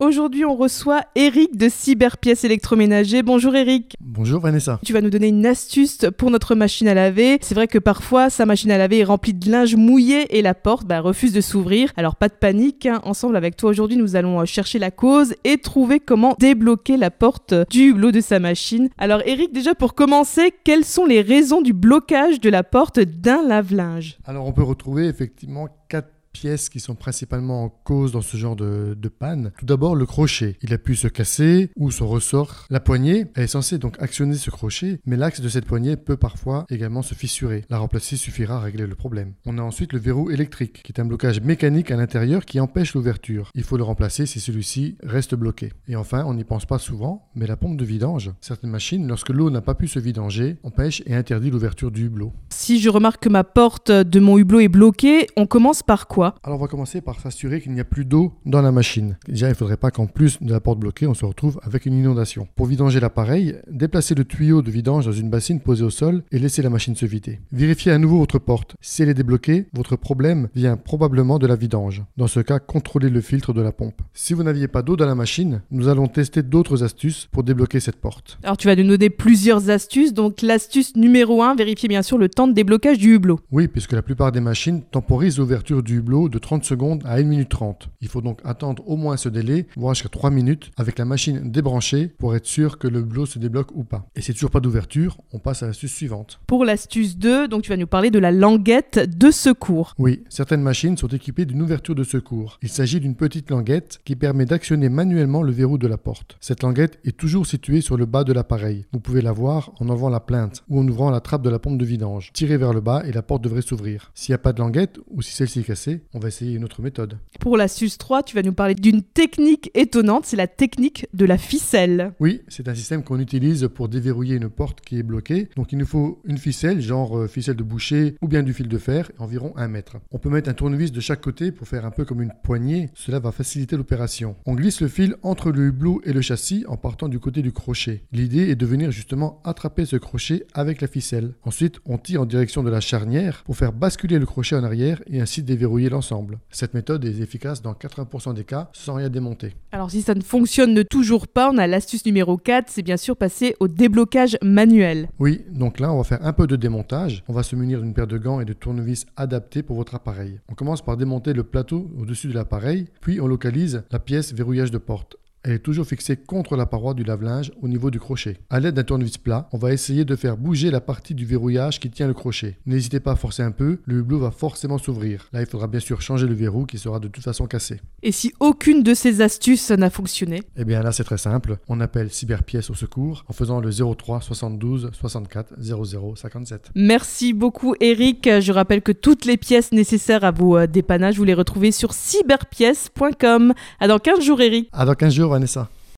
Aujourd'hui, on reçoit Eric de Cyberpièces électroménager. Bonjour Eric. Bonjour Vanessa. Tu vas nous donner une astuce pour notre machine à laver. C'est vrai que parfois, sa machine à laver est remplie de linge mouillé et la porte bah, refuse de s'ouvrir. Alors pas de panique, hein. ensemble avec toi aujourd'hui, nous allons euh, chercher la cause et trouver comment débloquer la porte du hublot de sa machine. Alors Eric, déjà pour commencer, quelles sont les raisons du blocage de la porte d'un lave-linge? Alors on peut retrouver effectivement quatre pièces qui sont principalement en cause dans ce genre de, panne. Tout d'abord, le crochet. Il a pu se casser ou se ressort. La poignée, elle est censée donc actionner ce crochet, mais l'axe de cette poignée peut parfois également se fissurer. La remplacer suffira à régler le problème. On a ensuite le verrou électrique, qui est un blocage mécanique à l'intérieur qui empêche l'ouverture. Il faut le remplacer si celui-ci reste bloqué. Et enfin, on n'y pense pas souvent, mais la pompe de vidange. Certaines machines, lorsque l'eau n'a pas pu se vidanger, empêche et interdit l'ouverture du hublot. Si je remarque que ma porte de mon hublot est bloquée, on commence par quoi? Alors on va commencer par s'assurer qu'il n'y a plus d'eau dans la machine. Déjà, il ne faudrait pas qu'en plus de la porte bloquée, on se retrouve avec une inondation. Pour vidanger l'appareil, déplacez le tuyau de vidange dans une bassine posée au sol et laissez la machine se vider. Vérifiez à nouveau votre porte. Si elle est débloquée, votre problème vient probablement de la vidange. Dans ce cas, contrôlez le filtre de la pompe. Si vous n'aviez pas d'eau dans la machine, nous allons tester d'autres astuces pour débloquer cette porte. Alors tu vas nous donner plusieurs astuces. Donc l'astuce numéro 1, vérifiez bien sûr le temps de déblocage du hublot. Oui, puisque la plupart des machines temporisent l'ouverture du hublot de 30 secondes à 1 minute 30. Il faut donc attendre au moins ce délai, voire jusqu'à 3 minutes, avec la machine débranchée pour être sûr que le hublot se débloque ou pas. Et si toujours pas d'ouverture, on passe à l'astuce suivante. Pour l'astuce 2, donc tu vas nous parler de la languette de secours. Oui, certaines machines sont équipées d'une ouverture de secours. Il s'agit d'une petite languette qui permet d'actionner manuellement le verrou de la porte. Cette languette est toujours située sur le bas de l'appareil. Vous pouvez la voir en enlevant la plainte ou en ouvrant la trappe de la pompe de vidange. Tirez vers le bas et la porte devrait s'ouvrir. S'il n'y a pas de languette ou si celle-ci est cassée, on va essayer une autre méthode. Pour l'astuce 3, tu vas nous parler d'une technique étonnante, c'est la technique de la ficelle. Oui, c'est un système qu'on utilise pour déverrouiller une porte qui est bloquée. Donc il nous faut une ficelle, genre euh, ficelle de boucher ou bien du fil de fer, environ un mètre. On peut mettre un tournevis de chaque côté pour faire un peu comme une poignée, cela va faciliter l'opération. On glisse le fil entre le hublot et le châssis en partant du côté du crochet. L'idée est de venir justement attraper ce crochet avec la ficelle. Ensuite, on tire en direction de la charnière pour faire basculer le crochet en arrière et ainsi déverrouiller l'ensemble. Cette méthode est efficace dans 80% des cas sans rien démonter. Alors si ça ne fonctionne toujours pas, on a l'astuce numéro 4, c'est bien sûr passer au déblocage manuel. Oui, donc là on va faire un peu de démontage. On va se munir d'une paire de gants et de tournevis adaptés pour votre appareil. On commence par démonter le plateau au-dessus de l'appareil, puis on localise la pièce verrouillage de porte. Elle est toujours fixée contre la paroi du lave-linge au niveau du crochet. À l'aide d'un tournevis plat, on va essayer de faire bouger la partie du verrouillage qui tient le crochet. N'hésitez pas à forcer un peu, le hublot va forcément s'ouvrir. Là, il faudra bien sûr changer le verrou qui sera de toute façon cassé. Et si aucune de ces astuces n'a fonctionné? Eh bien là, c'est très simple. On appelle Cyberpièce au secours en faisant le 03 72 64 00 57. Merci beaucoup Eric. Je rappelle que toutes les pièces nécessaires à vos euh, dépannages, vous les retrouvez sur cyberpièce.com. À dans 15 jours Eric. À dans 15 jours Vanessa.